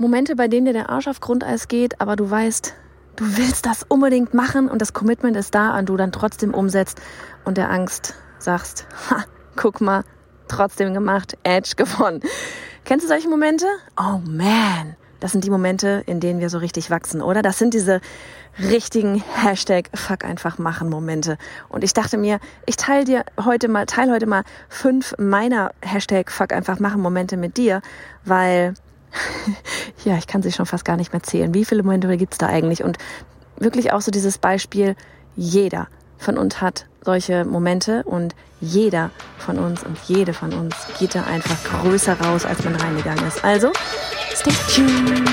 Momente, bei denen dir der Arsch auf Grundeis geht, aber du weißt, du willst das unbedingt machen und das Commitment ist da und du dann trotzdem umsetzt und der Angst sagst, ha, guck mal, trotzdem gemacht, Edge gewonnen. Kennst du solche Momente? Oh man, das sind die Momente, in denen wir so richtig wachsen, oder? Das sind diese richtigen Hashtag Fuck einfach machen Momente. Und ich dachte mir, ich teile dir heute mal, teile heute mal fünf meiner Hashtag Fuck einfach machen Momente mit dir, weil ja, ich kann sie schon fast gar nicht mehr zählen. Wie viele Momente gibt's da eigentlich? Und wirklich auch so dieses Beispiel, jeder von uns hat solche Momente und jeder von uns und jede von uns geht da einfach größer raus, als man reingegangen ist. Also, stay tuned!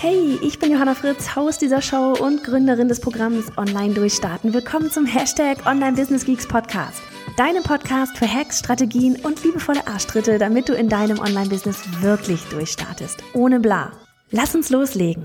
Hey, ich bin Johanna Fritz, Haus dieser Show und Gründerin des Programms Online Durchstarten. Willkommen zum Hashtag Online Business Geeks Podcast. Deinem Podcast für Hacks, Strategien und liebevolle Arschtritte, damit du in deinem Online-Business wirklich durchstartest. Ohne bla. Lass uns loslegen.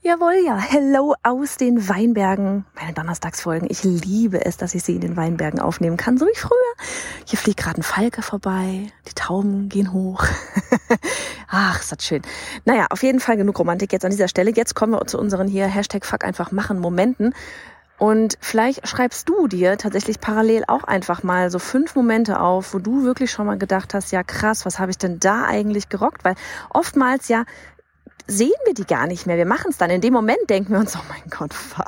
Jawohl, ja. Hello aus den Weinbergen. Meine Donnerstagsfolgen. Ich liebe es, dass ich sie in den Weinbergen aufnehmen kann, so wie früher. Hier fliegt gerade ein Falke vorbei. Die Tauben gehen hoch. Ach, ist das schön. Naja, auf jeden Fall genug Romantik jetzt an dieser Stelle. Jetzt kommen wir zu unseren hier Hashtag Fuck einfach machen Momenten. Und vielleicht schreibst du dir tatsächlich parallel auch einfach mal so fünf Momente auf, wo du wirklich schon mal gedacht hast, ja krass, was habe ich denn da eigentlich gerockt? Weil oftmals ja sehen wir die gar nicht mehr. Wir machen es dann. In dem Moment denken wir uns, oh mein Gott, fuck.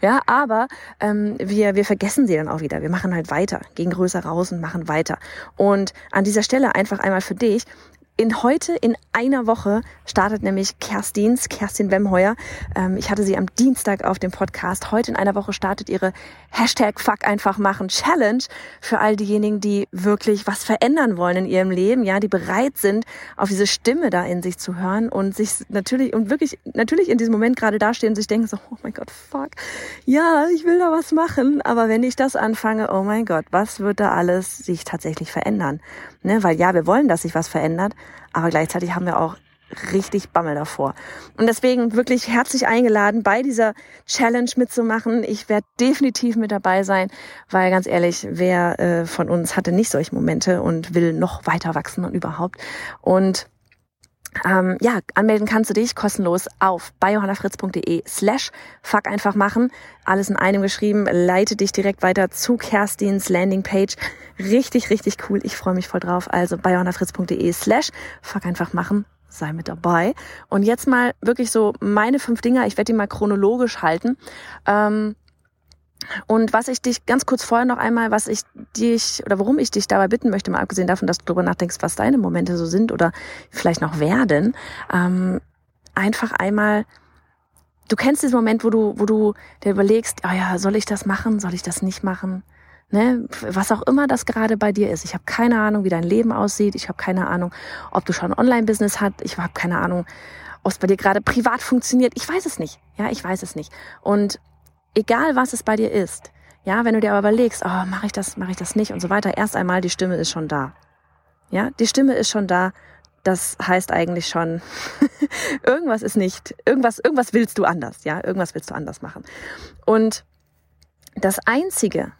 Ja, aber ähm, wir, wir vergessen sie dann auch wieder. Wir machen halt weiter, gehen größer raus und machen weiter. Und an dieser Stelle einfach einmal für dich, in heute, in einer Woche, startet nämlich Kerstins, Kerstin Wemheuer. Ähm, ich hatte sie am Dienstag auf dem Podcast. Heute in einer Woche startet ihre Hashtag Fuck einfach machen Challenge für all diejenigen, die wirklich was verändern wollen in ihrem Leben, ja, die bereit sind, auf diese Stimme da in sich zu hören und sich natürlich und wirklich natürlich in diesem Moment gerade dastehen und sich denken so, oh mein Gott, fuck, ja, ich will da was machen, aber wenn ich das anfange, oh mein Gott, was wird da alles sich tatsächlich verändern? Ne, weil ja, wir wollen, dass sich was verändert, aber gleichzeitig haben wir auch richtig Bammel davor. Und deswegen wirklich herzlich eingeladen, bei dieser Challenge mitzumachen. Ich werde definitiv mit dabei sein, weil ganz ehrlich, wer äh, von uns hatte nicht solche Momente und will noch weiter wachsen und überhaupt. Und ähm, ja, anmelden kannst du dich kostenlos auf biohannafritz.de slash fuck einfach machen. Alles in einem geschrieben, leite dich direkt weiter zu Kerstins Landingpage. Richtig, richtig cool. Ich freue mich voll drauf. Also biohannafritz.de slash fuck einfach machen. Sei mit dabei. Und jetzt mal wirklich so meine fünf Dinger. Ich werde die mal chronologisch halten. Ähm, und was ich dich ganz kurz vorher noch einmal, was ich dich oder warum ich dich dabei bitten möchte, mal abgesehen davon, dass du darüber nachdenkst, was deine Momente so sind oder vielleicht noch werden, ähm, einfach einmal, du kennst diesen Moment, wo du, wo du dir überlegst, oh ja, soll ich das machen, soll ich das nicht machen? Ne, was auch immer das gerade bei dir ist. Ich habe keine Ahnung, wie dein Leben aussieht. Ich habe keine Ahnung, ob du schon ein Online-Business hast. Ich habe keine Ahnung, ob es bei dir gerade privat funktioniert. Ich weiß es nicht. Ja, ich weiß es nicht. Und egal was es bei dir ist, ja, wenn du dir aber überlegst, oh, mache ich das, mache ich das nicht und so weiter, erst einmal die Stimme ist schon da. Ja, die Stimme ist schon da. Das heißt eigentlich schon, irgendwas ist nicht, irgendwas, irgendwas willst du anders, ja, irgendwas willst du anders machen. Und das einzige,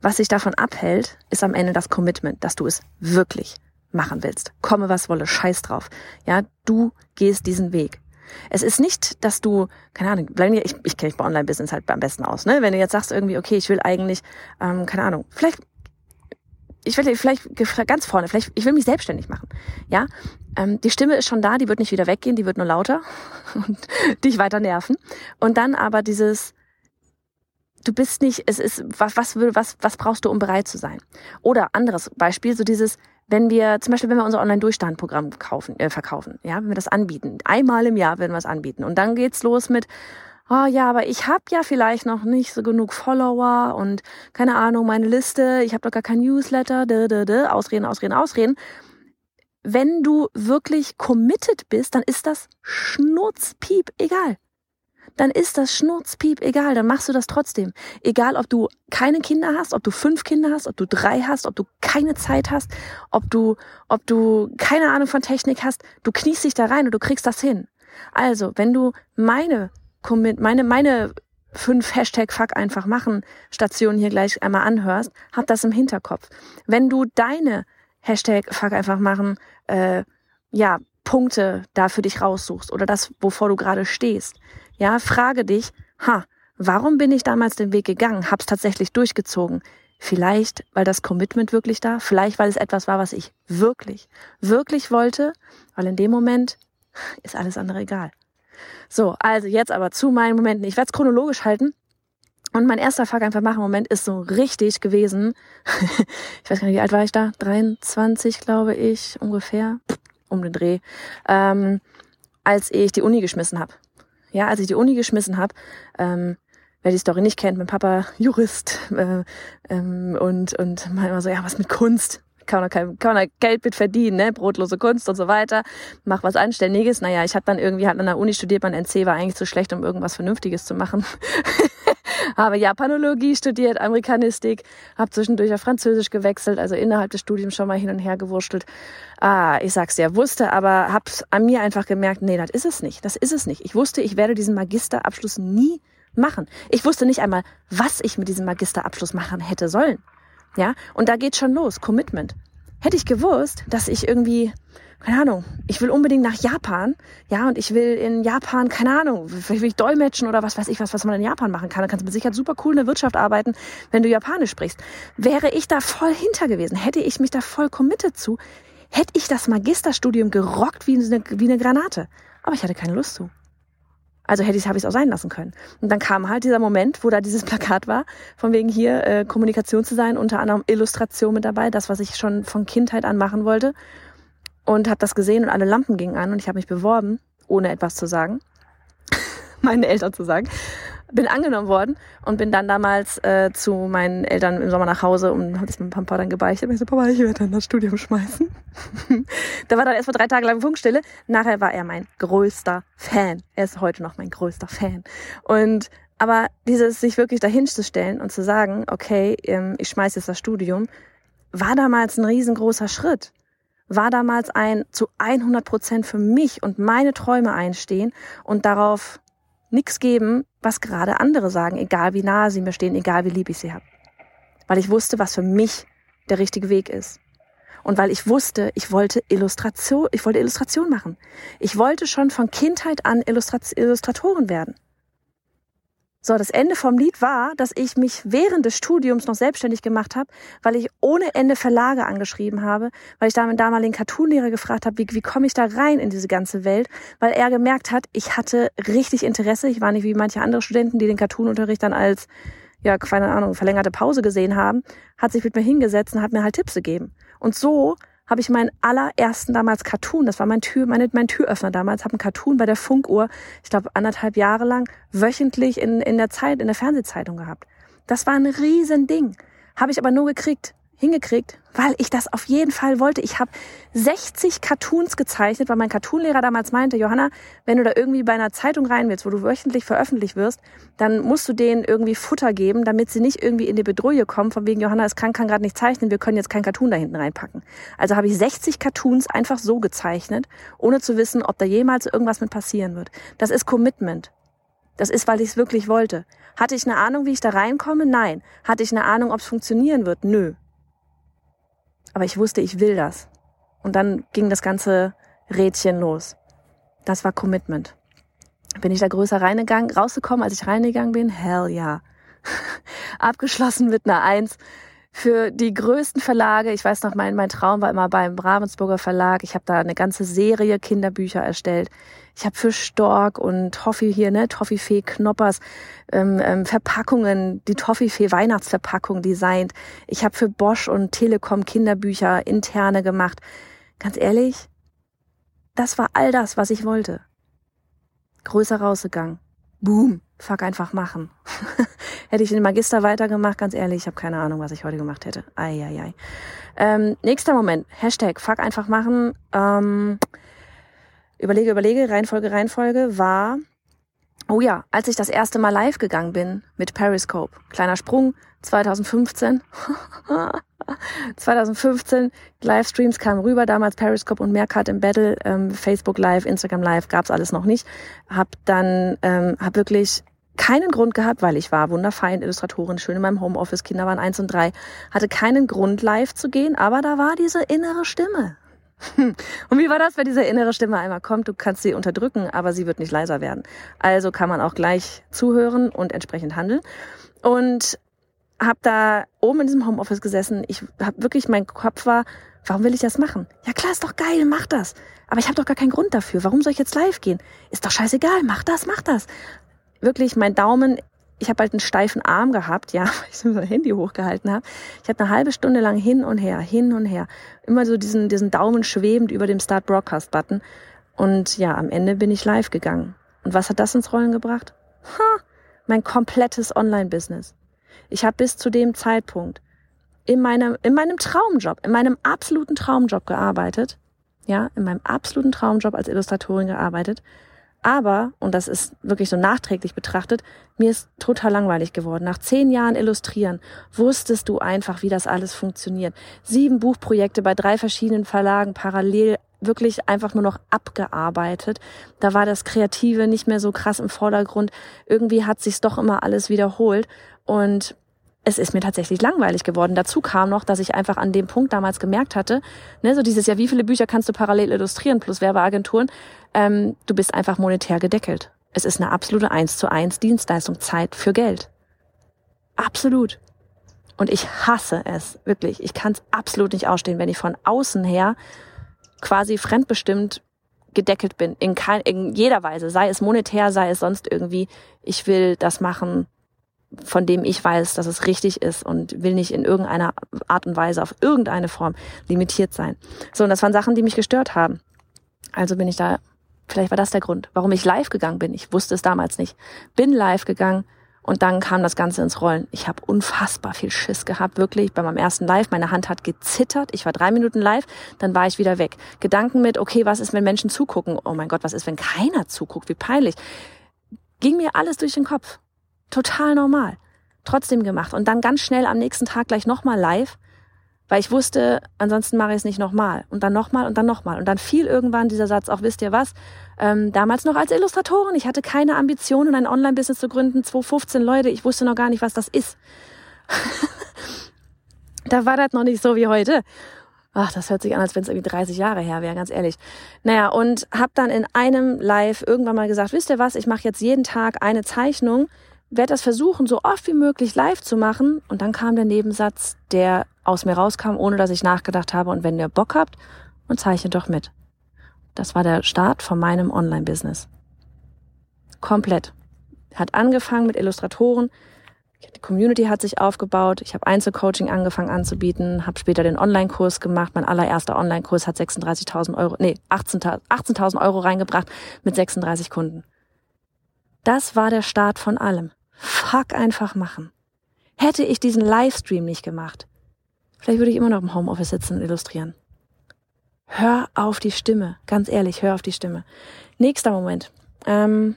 was sich davon abhält, ist am Ende das Commitment, dass du es wirklich machen willst. Komme was wolle, scheiß drauf. Ja, du gehst diesen Weg. Es ist nicht, dass du, keine Ahnung, ich, ich kenne mich bei Online-Business halt am besten aus, ne? Wenn du jetzt sagst irgendwie, okay, ich will eigentlich, ähm, keine Ahnung, vielleicht, ich will vielleicht ganz vorne, vielleicht, ich will mich selbstständig machen, ja? Ähm, die Stimme ist schon da, die wird nicht wieder weggehen, die wird nur lauter und dich weiter nerven. Und dann aber dieses, du bist nicht, es ist, was, was, was, was brauchst du, um bereit zu sein? Oder anderes Beispiel, so dieses, wenn wir, zum Beispiel, wenn wir unser Online-Durchstand-Programm kaufen, äh, verkaufen, ja, wenn wir das anbieten, einmal im Jahr werden wir es anbieten. Und dann geht's los mit, oh ja, aber ich habe ja vielleicht noch nicht so genug Follower und keine Ahnung, meine Liste, ich habe doch gar kein Newsletter, de, de, de, ausreden, ausreden, ausreden. Wenn du wirklich committed bist, dann ist das Schnurzpiep egal. Dann ist das Schnurzpiep egal, dann machst du das trotzdem. Egal, ob du keine Kinder hast, ob du fünf Kinder hast, ob du drei hast, ob du keine Zeit hast, ob du, ob du keine Ahnung von Technik hast, du kniest dich da rein und du kriegst das hin. Also, wenn du meine, meine, meine fünf Hashtag Fuck einfach machen Stationen hier gleich einmal anhörst, hab das im Hinterkopf. Wenn du deine Hashtag Fuck einfach machen, äh, ja, Punkte da für dich raussuchst oder das, wovor du gerade stehst, ja, frage dich, ha, warum bin ich damals den Weg gegangen, hab's tatsächlich durchgezogen? Vielleicht, weil das Commitment wirklich da, vielleicht, weil es etwas war, was ich wirklich, wirklich wollte, weil in dem Moment ist alles andere egal. So, also jetzt aber zu meinen Momenten. Ich werde es chronologisch halten. Und mein erster Fuck einfach machen Moment ist so richtig gewesen. ich weiß gar nicht, wie alt war ich da? 23, glaube ich, ungefähr. Um den Dreh. Ähm, als ich die Uni geschmissen habe. Ja, als ich die Uni geschmissen habe, ähm, wer die Story nicht kennt, mein Papa Jurist äh, ähm, und und mal immer so, ja, was mit Kunst? kann man, kann man Geld mit verdienen, ne? brotlose Kunst und so weiter, mach was Anständiges. Naja, ich habe dann irgendwie halt an der Uni studiert, mein NC war eigentlich zu schlecht, um irgendwas Vernünftiges zu machen. habe Japanologie studiert, Amerikanistik, habe zwischendurch auf Französisch gewechselt, also innerhalb des Studiums schon mal hin und her gewurschtelt. Ah, ich sag's dir, wusste, aber hab's an mir einfach gemerkt, nee, das ist es nicht, das ist es nicht. Ich wusste, ich werde diesen Magisterabschluss nie machen. Ich wusste nicht einmal, was ich mit diesem Magisterabschluss machen hätte sollen. Ja, und da geht schon los, Commitment. Hätte ich gewusst, dass ich irgendwie, keine Ahnung, ich will unbedingt nach Japan, ja, und ich will in Japan, keine Ahnung, vielleicht will ich dolmetschen oder was weiß ich was, was man in Japan machen kann. Da kannst du mit Sicherheit super cool in der Wirtschaft arbeiten, wenn du Japanisch sprichst. Wäre ich da voll hinter gewesen, hätte ich mich da voll committed zu, hätte ich das Magisterstudium gerockt wie eine, wie eine Granate. Aber ich hatte keine Lust zu. Also hätte ich, habe ich es auch sein lassen können. Und dann kam halt dieser Moment, wo da dieses Plakat war, von wegen hier äh, Kommunikation zu sein, unter anderem Illustration mit dabei, das, was ich schon von Kindheit an machen wollte. Und habe das gesehen und alle Lampen gingen an und ich habe mich beworben, ohne etwas zu sagen, meinen Eltern zu sagen bin angenommen worden und bin dann damals äh, zu meinen Eltern im Sommer nach Hause und habe das mit Papa dann gebeichtet. Ich so, Papa, ich werde dann das Studium schmeißen. da war dann erstmal drei Tage lang Funkstille. Nachher war er mein größter Fan. Er ist heute noch mein größter Fan. Und aber dieses sich wirklich dahin zu stellen und zu sagen, okay, ähm, ich schmeiße jetzt das Studium, war damals ein riesengroßer Schritt war damals ein zu 100 Prozent für mich und meine Träume einstehen und darauf nichts geben, was gerade andere sagen, egal wie nahe sie mir stehen, egal wie lieb ich sie habe. Weil ich wusste, was für mich der richtige Weg ist. Und weil ich wusste, ich wollte Illustration, ich wollte Illustration machen. Ich wollte schon von Kindheit an Illustrat Illustratorin werden. So, das Ende vom Lied war, dass ich mich während des Studiums noch selbstständig gemacht habe, weil ich ohne Ende Verlage angeschrieben habe, weil ich da meinen damaligen Cartoonlehrer gefragt habe, wie, wie komme ich da rein in diese ganze Welt, weil er gemerkt hat, ich hatte richtig Interesse. Ich war nicht wie manche andere Studenten, die den Cartoonunterricht dann als, ja, keine Ahnung, verlängerte Pause gesehen haben, hat sich mit mir hingesetzt und hat mir halt Tipps gegeben. Und so habe ich meinen allerersten damals Cartoon, das war mein Tür, meine, mein Türöffner damals, habe einen Cartoon bei der Funkuhr, ich glaube anderthalb Jahre lang, wöchentlich in, in der Zeit, in der Fernsehzeitung gehabt. Das war ein Riesending. Habe ich aber nur gekriegt, hingekriegt, weil ich das auf jeden Fall wollte. Ich habe 60 Cartoons gezeichnet, weil mein Cartoonlehrer damals meinte, Johanna, wenn du da irgendwie bei einer Zeitung rein willst, wo du wöchentlich veröffentlicht wirst, dann musst du denen irgendwie Futter geben, damit sie nicht irgendwie in die Bedrohung kommen, von wegen Johanna ist krank, kann gerade nicht zeichnen, wir können jetzt kein Cartoon da hinten reinpacken. Also habe ich 60 Cartoons einfach so gezeichnet, ohne zu wissen, ob da jemals irgendwas mit passieren wird. Das ist Commitment. Das ist, weil ich es wirklich wollte. Hatte ich eine Ahnung, wie ich da reinkomme? Nein. Hatte ich eine Ahnung, ob es funktionieren wird? Nö. Aber ich wusste, ich will das. Und dann ging das ganze Rädchen los. Das war Commitment. Bin ich da größer reingegangen, rausgekommen, als ich reingegangen bin? Hell ja. Abgeschlossen mit einer Eins für die größten Verlage. Ich weiß noch, mein, mein Traum war immer beim Ravensburger Verlag. Ich habe da eine ganze Serie Kinderbücher erstellt. Ich habe für Stork und Toffee hier, ne, Toffifee Knoppers, ähm, ähm, Verpackungen, die Toffifee Weihnachtsverpackung designt. Ich habe für Bosch und Telekom Kinderbücher interne gemacht. Ganz ehrlich, das war all das, was ich wollte. Größer rausgegangen. Boom, fuck einfach machen. hätte ich den Magister weitergemacht, ganz ehrlich, ich habe keine Ahnung, was ich heute gemacht hätte. Eieiei. Ähm, nächster Moment, Hashtag fuck einfach machen. Ähm, überlege, überlege, Reihenfolge, Reihenfolge war Oh ja, als ich das erste Mal live gegangen bin mit Periscope, kleiner Sprung, 2015. 2015 Livestreams kamen rüber, damals Periscope und Meerkat im Battle, ähm, Facebook Live, Instagram Live, gab's alles noch nicht. Hab dann, ähm, hab wirklich keinen Grund gehabt, weil ich war wunderfein Illustratorin, schön in meinem Homeoffice, Kinder waren eins und drei, hatte keinen Grund live zu gehen, aber da war diese innere Stimme. Und wie war das, wenn diese innere Stimme einmal kommt? Du kannst sie unterdrücken, aber sie wird nicht leiser werden. Also kann man auch gleich zuhören und entsprechend handeln. Und habe da oben in diesem Homeoffice gesessen. Ich habe wirklich, mein Kopf war, warum will ich das machen? Ja klar, ist doch geil, mach das. Aber ich habe doch gar keinen Grund dafür. Warum soll ich jetzt live gehen? Ist doch scheißegal, mach das, mach das. Wirklich, mein Daumen ich habe halt einen steifen Arm gehabt, ja, weil ich so mein Handy hochgehalten habe. Ich hatte eine halbe Stunde lang hin und her, hin und her. Immer so diesen, diesen Daumen schwebend über dem Start Broadcast Button. Und ja, am Ende bin ich live gegangen. Und was hat das ins Rollen gebracht? Ha, mein komplettes Online-Business. Ich habe bis zu dem Zeitpunkt in meinem, in meinem Traumjob, in meinem absoluten Traumjob gearbeitet. Ja, in meinem absoluten Traumjob als Illustratorin gearbeitet aber, und das ist wirklich so nachträglich betrachtet, mir ist total langweilig geworden. Nach zehn Jahren Illustrieren wusstest du einfach, wie das alles funktioniert. Sieben Buchprojekte bei drei verschiedenen Verlagen parallel wirklich einfach nur noch abgearbeitet. Da war das Kreative nicht mehr so krass im Vordergrund. Irgendwie hat sich's doch immer alles wiederholt. Und es ist mir tatsächlich langweilig geworden. Dazu kam noch, dass ich einfach an dem Punkt damals gemerkt hatte, ne, so dieses Jahr, wie viele Bücher kannst du parallel illustrieren plus Werbeagenturen? Ähm, du bist einfach monetär gedeckelt. Es ist eine absolute eins zu eins Dienstleistung, Zeit für Geld. Absolut. Und ich hasse es, wirklich. Ich kann es absolut nicht ausstehen, wenn ich von außen her quasi fremdbestimmt gedeckelt bin. In, kein, in jeder Weise. Sei es monetär, sei es sonst irgendwie. Ich will das machen, von dem ich weiß, dass es richtig ist und will nicht in irgendeiner Art und Weise auf irgendeine Form limitiert sein. So, und das waren Sachen, die mich gestört haben. Also bin ich da, vielleicht war das der Grund, warum ich live gegangen bin. Ich wusste es damals nicht. Bin live gegangen und dann kam das Ganze ins Rollen. Ich habe unfassbar viel Schiss gehabt, wirklich. Bei meinem ersten Live, meine Hand hat gezittert. Ich war drei Minuten live, dann war ich wieder weg. Gedanken mit, okay, was ist, wenn Menschen zugucken? Oh mein Gott, was ist, wenn keiner zuguckt? Wie peinlich. Ging mir alles durch den Kopf. Total normal. Trotzdem gemacht. Und dann ganz schnell am nächsten Tag gleich nochmal live, weil ich wusste, ansonsten mache ich es nicht nochmal. Und dann nochmal und dann nochmal. Und dann fiel irgendwann dieser Satz, auch wisst ihr was, ähm, damals noch als Illustratorin. Ich hatte keine Ambitionen, ein Online-Business zu gründen. 2015 Leute, ich wusste noch gar nicht, was das ist. da war das noch nicht so wie heute. Ach, das hört sich an, als wenn es irgendwie 30 Jahre her wäre, ganz ehrlich. Naja, und habe dann in einem Live irgendwann mal gesagt, wisst ihr was, ich mache jetzt jeden Tag eine Zeichnung, werde das versuchen, so oft wie möglich live zu machen. Und dann kam der Nebensatz, der aus mir rauskam, ohne dass ich nachgedacht habe. Und wenn ihr Bock habt, und zeichnet doch mit. Das war der Start von meinem Online-Business. Komplett. Hat angefangen mit Illustratoren. Die Community hat sich aufgebaut. Ich habe Einzelcoaching angefangen anzubieten, habe später den Online-Kurs gemacht. Mein allererster Online-Kurs hat 36.000 Euro, nee, 18.000 18 Euro reingebracht mit 36 Kunden. Das war der Start von allem. Fuck einfach machen. Hätte ich diesen Livestream nicht gemacht, vielleicht würde ich immer noch im Homeoffice sitzen und illustrieren. Hör auf die Stimme. Ganz ehrlich, hör auf die Stimme. Nächster Moment. Ähm,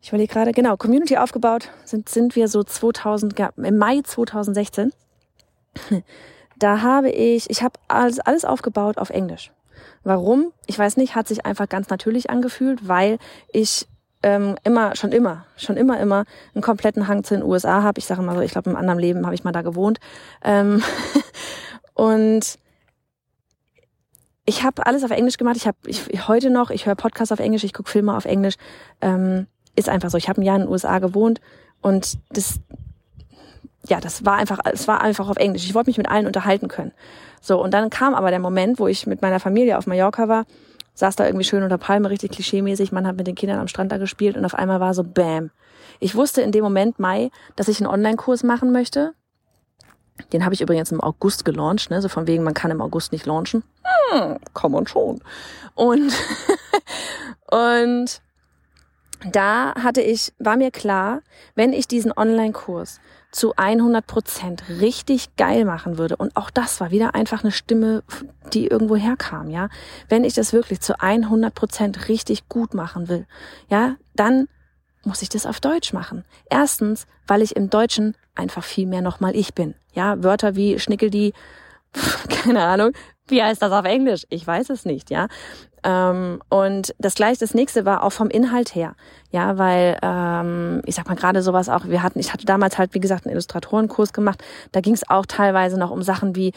ich überlege gerade, genau, Community aufgebaut sind, sind wir so 2000, im Mai 2016. Da habe ich, ich habe alles, alles aufgebaut auf Englisch. Warum? Ich weiß nicht, hat sich einfach ganz natürlich angefühlt, weil ich ähm, immer, schon immer, schon immer, immer einen kompletten Hang zu den USA habe. Ich sage mal so, ich glaube, im anderen Leben habe ich mal da gewohnt. Ähm und ich habe alles auf Englisch gemacht. Ich habe ich, heute noch, ich höre Podcasts auf Englisch, ich gucke Filme auf Englisch. Ähm, ist einfach so. Ich habe ein Jahr in den USA gewohnt und das, ja, das war einfach, es war einfach auf Englisch. Ich wollte mich mit allen unterhalten können. So und dann kam aber der Moment, wo ich mit meiner Familie auf Mallorca war saß da irgendwie schön unter Palme, richtig klischeemäßig. Man hat mit den Kindern am Strand da gespielt und auf einmal war so Bam. Ich wusste in dem Moment, Mai, dass ich einen Online-Kurs machen möchte. Den habe ich übrigens im August gelauncht, ne? so von wegen, man kann im August nicht launchen. Hm, kann man schon. Und, und da hatte ich, war mir klar, wenn ich diesen Online-Kurs zu 100 Prozent richtig geil machen würde, und auch das war wieder einfach eine Stimme, die irgendwo herkam, ja, wenn ich das wirklich zu 100 Prozent richtig gut machen will, ja, dann muss ich das auf Deutsch machen. Erstens, weil ich im Deutschen einfach viel mehr nochmal ich bin. Ja, Wörter wie Schnickel die, keine Ahnung, wie heißt das auf Englisch? Ich weiß es nicht, ja. Ähm, und das gleiche, das nächste war auch vom Inhalt her, ja, weil ähm, ich sag mal gerade sowas auch. Wir hatten, ich hatte damals halt wie gesagt einen Illustratorenkurs gemacht. Da ging es auch teilweise noch um Sachen wie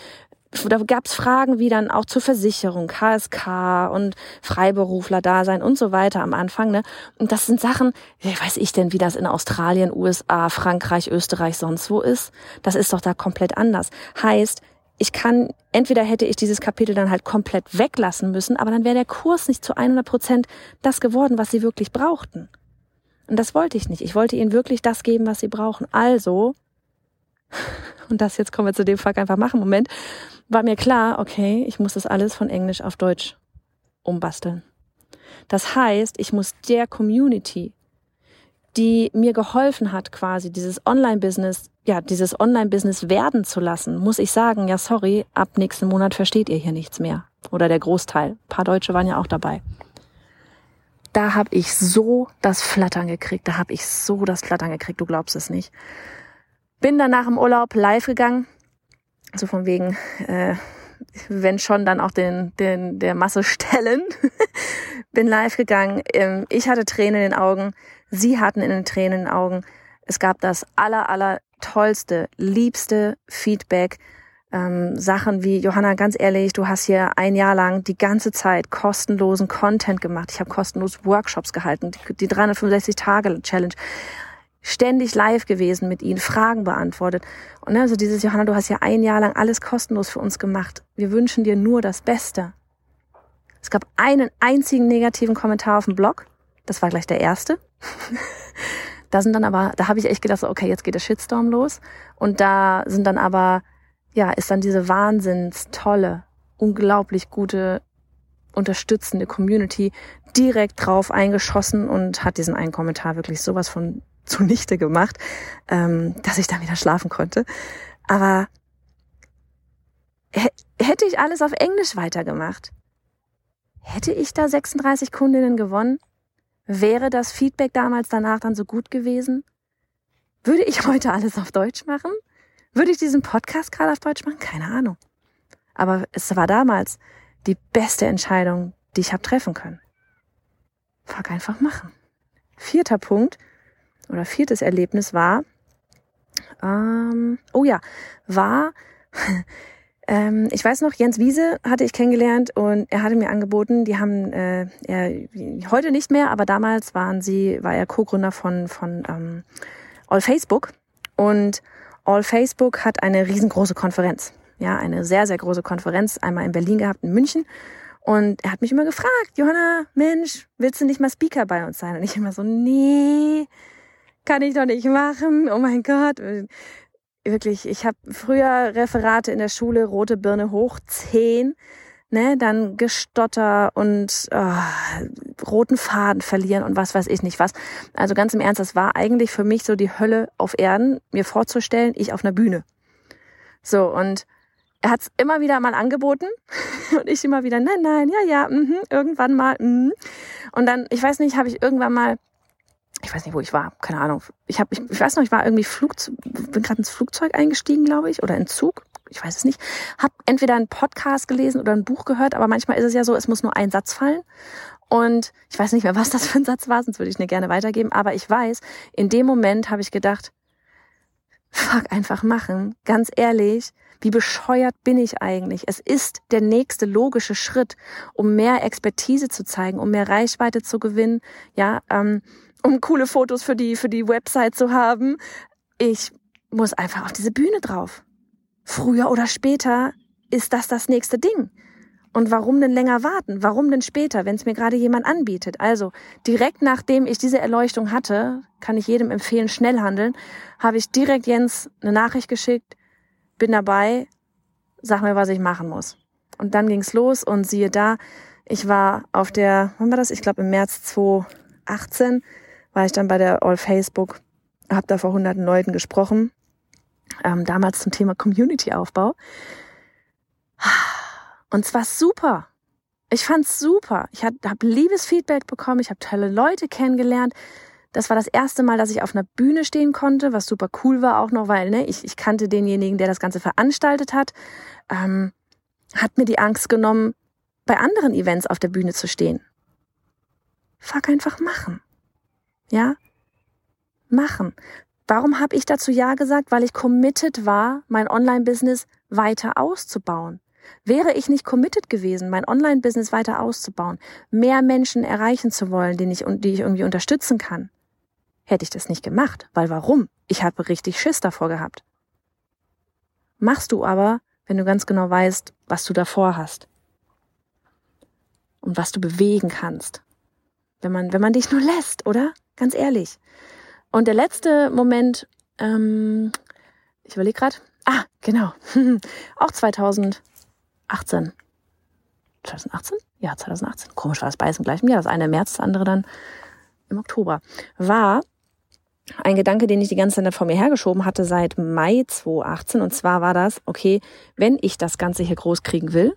da gab es Fragen wie dann auch zur Versicherung, KSK und Freiberufler Dasein und so weiter am Anfang. Ne? Und das sind Sachen, wie weiß ich denn, wie das in Australien, USA, Frankreich, Österreich, sonst wo ist. Das ist doch da komplett anders. Heißt, ich kann, entweder hätte ich dieses Kapitel dann halt komplett weglassen müssen, aber dann wäre der Kurs nicht zu 100 Prozent das geworden, was sie wirklich brauchten. Und das wollte ich nicht. Ich wollte ihnen wirklich das geben, was sie brauchen. Also, und das jetzt kommen wir zu dem Fuck einfach machen, Moment, war mir klar, okay, ich muss das alles von Englisch auf Deutsch umbasteln. Das heißt, ich muss der Community, die mir geholfen hat, quasi dieses Online-Business, ja, dieses Online-Business werden zu lassen, muss ich sagen, ja, sorry, ab nächsten Monat versteht ihr hier nichts mehr. Oder der Großteil. Ein paar Deutsche waren ja auch dabei. Da habe ich so das Flattern gekriegt. Da habe ich so das Flattern gekriegt, du glaubst es nicht. Bin danach im Urlaub live gegangen. So von wegen, äh, wenn schon, dann auch den, den der Masse stellen. Bin live gegangen. Ähm, ich hatte Tränen in den Augen. Sie hatten in den Tränen in den Augen. Es gab das aller, aller tollste, liebste Feedback. Ähm, Sachen wie, Johanna, ganz ehrlich, du hast hier ein Jahr lang die ganze Zeit kostenlosen Content gemacht. Ich habe kostenlos Workshops gehalten, die, die 365-Tage-Challenge ständig live gewesen mit ihnen, Fragen beantwortet. Und ne, also dieses Johanna, du hast ja ein Jahr lang alles kostenlos für uns gemacht. Wir wünschen dir nur das Beste. Es gab einen einzigen negativen Kommentar auf dem Blog. Das war gleich der erste. da sind dann aber, da habe ich echt gedacht, so, okay, jetzt geht der Shitstorm los. Und da sind dann aber, ja, ist dann diese wahnsinns tolle, unglaublich gute, unterstützende Community direkt drauf eingeschossen und hat diesen einen Kommentar wirklich sowas von zunichte gemacht, ähm, dass ich dann wieder schlafen konnte. Aber hätte ich alles auf Englisch weitergemacht, hätte ich da 36 Kundinnen gewonnen? Wäre das Feedback damals danach dann so gut gewesen? Würde ich heute alles auf Deutsch machen? Würde ich diesen Podcast gerade auf Deutsch machen? Keine Ahnung. Aber es war damals die beste Entscheidung, die ich habe treffen können. Fuck einfach machen. Vierter Punkt, oder viertes Erlebnis war, ähm, oh ja, war, ähm, ich weiß noch, Jens Wiese hatte ich kennengelernt und er hatte mir angeboten, die haben, äh, er, heute nicht mehr, aber damals waren sie, war er Co-Gründer von, von ähm, All Facebook und All Facebook hat eine riesengroße Konferenz. Ja, eine sehr, sehr große Konferenz, einmal in Berlin gehabt, in München. Und er hat mich immer gefragt, Johanna, Mensch, willst du nicht mal Speaker bei uns sein? Und ich immer so, nee, kann ich doch nicht machen. Oh mein Gott. Wirklich, ich habe früher Referate in der Schule, rote Birne hoch, zehn, ne, dann Gestotter und oh, roten Faden verlieren und was weiß ich nicht was. Also ganz im Ernst, das war eigentlich für mich so die Hölle auf Erden, mir vorzustellen, ich auf einer Bühne. So, und er hat es immer wieder mal angeboten und ich immer wieder, nein, nein, ja, ja, mh, irgendwann mal. Mh. Und dann, ich weiß nicht, habe ich irgendwann mal ich weiß nicht, wo ich war, keine Ahnung. Ich habe, ich, ich weiß noch, ich war irgendwie Flugzeug, bin gerade ins Flugzeug eingestiegen, glaube ich, oder in Zug. Ich weiß es nicht. Hab entweder einen Podcast gelesen oder ein Buch gehört, aber manchmal ist es ja so, es muss nur ein Satz fallen. Und ich weiß nicht mehr, was das für ein Satz war, sonst würde ich ihn gerne weitergeben. Aber ich weiß, in dem Moment habe ich gedacht, fuck, einfach machen. Ganz ehrlich, wie bescheuert bin ich eigentlich? Es ist der nächste logische Schritt, um mehr Expertise zu zeigen, um mehr Reichweite zu gewinnen. Ja, ähm, um coole Fotos für die, für die Website zu haben. Ich muss einfach auf diese Bühne drauf. Früher oder später ist das das nächste Ding. Und warum denn länger warten? Warum denn später, wenn es mir gerade jemand anbietet? Also direkt nachdem ich diese Erleuchtung hatte, kann ich jedem empfehlen, schnell handeln, habe ich direkt Jens eine Nachricht geschickt, bin dabei, sag mir, was ich machen muss. Und dann ging's los und siehe da, ich war auf der, wann war das? Ich glaube im März 2018 war ich dann bei der All Facebook, habe da vor hunderten Leuten gesprochen, ähm, damals zum Thema Community-Aufbau. Und es war super. Ich fand's super. Ich habe liebes Feedback bekommen, ich habe tolle Leute kennengelernt. Das war das erste Mal, dass ich auf einer Bühne stehen konnte, was super cool war auch noch, weil ne, ich, ich kannte denjenigen, der das Ganze veranstaltet hat. Ähm, hat mir die Angst genommen, bei anderen Events auf der Bühne zu stehen. Fuck einfach machen. Ja? Machen. Warum habe ich dazu Ja gesagt? Weil ich committed war, mein Online-Business weiter auszubauen. Wäre ich nicht committed gewesen, mein Online-Business weiter auszubauen, mehr Menschen erreichen zu wollen, die ich, die ich irgendwie unterstützen kann, hätte ich das nicht gemacht. Weil warum? Ich habe richtig Schiss davor gehabt. Machst du aber, wenn du ganz genau weißt, was du davor hast. Und was du bewegen kannst. Wenn man, wenn man dich nur lässt, oder? Ganz ehrlich. Und der letzte Moment, ähm, ich überlege gerade, ah, genau, auch 2018. 2018? Ja, 2018. Komisch war das beides im gleichen Jahr. Das eine im März, das andere dann im Oktober. War ein Gedanke, den ich die ganze Zeit vor mir hergeschoben hatte seit Mai 2018. Und zwar war das, okay, wenn ich das Ganze hier groß kriegen will,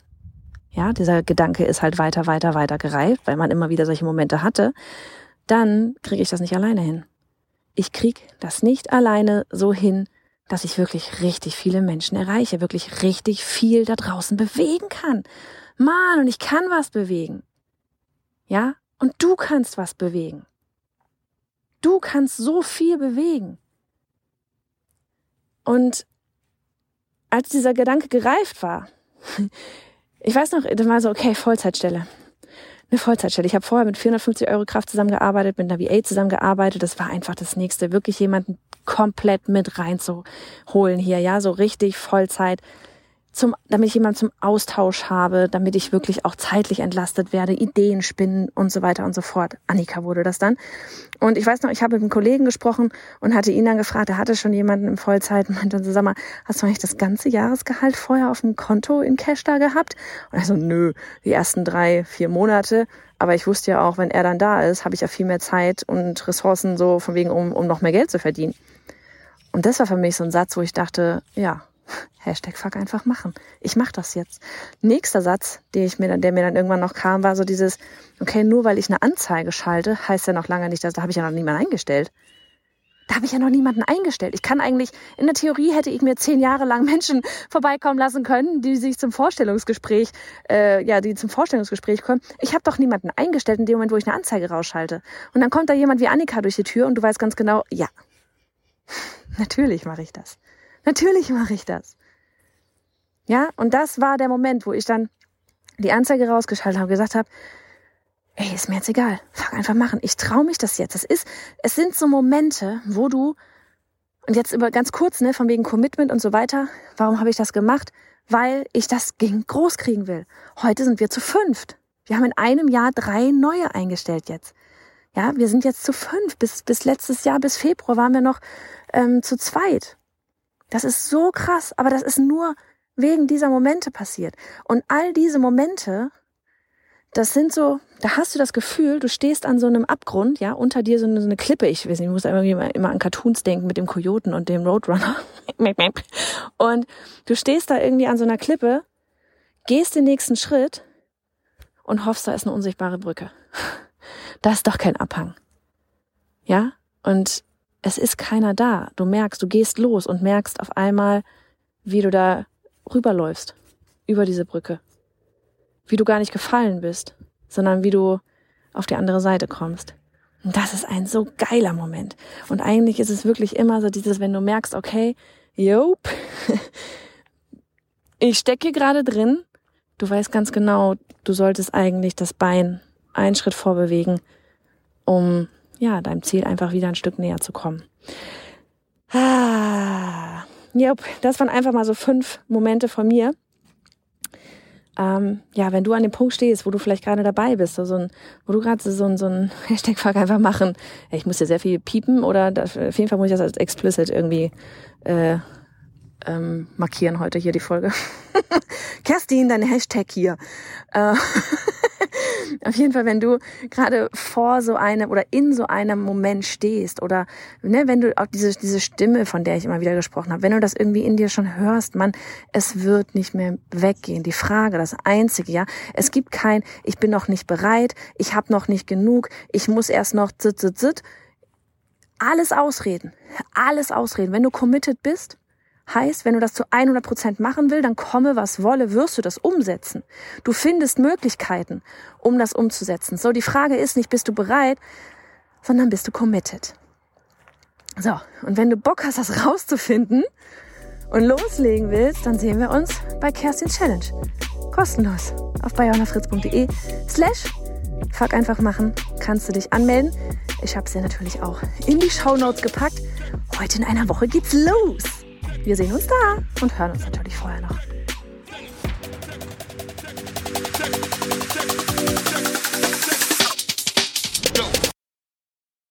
ja, dieser Gedanke ist halt weiter, weiter, weiter gereift, weil man immer wieder solche Momente hatte, dann kriege ich das nicht alleine hin. Ich krieg das nicht alleine so hin, dass ich wirklich richtig viele Menschen erreiche, wirklich richtig viel da draußen bewegen kann. Mann, und ich kann was bewegen. Ja? Und du kannst was bewegen. Du kannst so viel bewegen. Und als dieser Gedanke gereift war, ich weiß noch, dann war so, okay, Vollzeitstelle. Eine Vollzeitstelle. Ich habe vorher mit 450 Euro Kraft zusammengearbeitet, mit einer VA zusammengearbeitet. Das war einfach das Nächste, wirklich jemanden komplett mit reinzuholen hier, ja, so richtig Vollzeit zum, damit ich jemanden zum Austausch habe, damit ich wirklich auch zeitlich entlastet werde, Ideen spinnen und so weiter und so fort. Annika wurde das dann. Und ich weiß noch, ich habe mit einem Kollegen gesprochen und hatte ihn dann gefragt, er hatte schon jemanden im Vollzeit und meinte so, sag mal, hast du eigentlich das ganze Jahresgehalt vorher auf dem Konto in Cash da gehabt? Und er so, nö, die ersten drei, vier Monate. Aber ich wusste ja auch, wenn er dann da ist, habe ich ja viel mehr Zeit und Ressourcen so von wegen, um, um noch mehr Geld zu verdienen. Und das war für mich so ein Satz, wo ich dachte, ja, Hashtag fuck einfach machen. Ich mach das jetzt. Nächster Satz, den ich mir der mir dann irgendwann noch kam, war so dieses, okay, nur weil ich eine Anzeige schalte, heißt ja noch lange nicht, dass da habe ich ja noch niemanden eingestellt. Da habe ich ja noch niemanden eingestellt. Ich kann eigentlich, in der Theorie hätte ich mir zehn Jahre lang Menschen vorbeikommen lassen können, die sich zum Vorstellungsgespräch, äh, ja, die zum Vorstellungsgespräch kommen. Ich habe doch niemanden eingestellt in dem Moment, wo ich eine Anzeige rausschalte. Und dann kommt da jemand wie Annika durch die Tür und du weißt ganz genau, ja, natürlich mache ich das. Natürlich mache ich das. Ja, und das war der Moment, wo ich dann die Anzeige rausgeschaltet habe und gesagt habe, ey, ist mir jetzt egal, fang einfach machen. Ich traue mich das jetzt. Das ist, es sind so Momente, wo du, und jetzt über ganz kurz, ne, von wegen Commitment und so weiter, warum habe ich das gemacht? Weil ich das Ding groß kriegen will. Heute sind wir zu fünft. Wir haben in einem Jahr drei neue eingestellt jetzt. Ja, wir sind jetzt zu fünf. Bis, bis letztes Jahr, bis Februar waren wir noch ähm, zu zweit. Das ist so krass, aber das ist nur wegen dieser Momente passiert. Und all diese Momente, das sind so, da hast du das Gefühl, du stehst an so einem Abgrund, ja, unter dir so eine, so eine Klippe. Ich weiß nicht, ich muss immer, immer an Cartoons denken mit dem Kojoten und dem Roadrunner. und du stehst da irgendwie an so einer Klippe, gehst den nächsten Schritt und hoffst, da ist eine unsichtbare Brücke. Da ist doch kein Abhang. Ja? Und es ist keiner da. Du merkst, du gehst los und merkst auf einmal, wie du da rüberläufst, über diese Brücke. Wie du gar nicht gefallen bist, sondern wie du auf die andere Seite kommst. Und das ist ein so geiler Moment. Und eigentlich ist es wirklich immer so dieses, wenn du merkst, okay, jop, ich stecke gerade drin, du weißt ganz genau, du solltest eigentlich das Bein einen Schritt vorbewegen, um ja, deinem Ziel einfach wieder ein Stück näher zu kommen. Ah, yep, das waren einfach mal so fünf Momente von mir. Ähm, ja, wenn du an dem Punkt stehst, wo du vielleicht gerade dabei bist, so ein, wo du gerade so, ein, so ein Hashtag-Fuck einfach machen. Ich muss dir sehr viel piepen oder auf jeden Fall muss ich das als explicit irgendwie äh, ähm, markieren heute hier die Folge. Kerstin, dein Hashtag hier. Äh, Auf jeden Fall, wenn du gerade vor so einem oder in so einem Moment stehst oder ne, wenn du auch diese, diese Stimme, von der ich immer wieder gesprochen habe, wenn du das irgendwie in dir schon hörst, man, es wird nicht mehr weggehen. Die Frage, das Einzige, ja, es gibt kein, ich bin noch nicht bereit, ich habe noch nicht genug, ich muss erst noch zit, zit, zit. Alles ausreden, alles ausreden. Wenn du committed bist, Heißt, wenn du das zu 100 Prozent machen willst, dann komme, was wolle, wirst du das umsetzen. Du findest Möglichkeiten, um das umzusetzen. So, die Frage ist nicht, bist du bereit, sondern bist du committed. So, und wenn du Bock hast, das rauszufinden und loslegen willst, dann sehen wir uns bei Kerstins Challenge. Kostenlos auf bayonafritz.de slash Fuck einfach machen, kannst du dich anmelden. Ich habe sie natürlich auch in die Show Notes gepackt. Heute in einer Woche geht's los. Wir sehen uns da und hören uns natürlich vorher noch.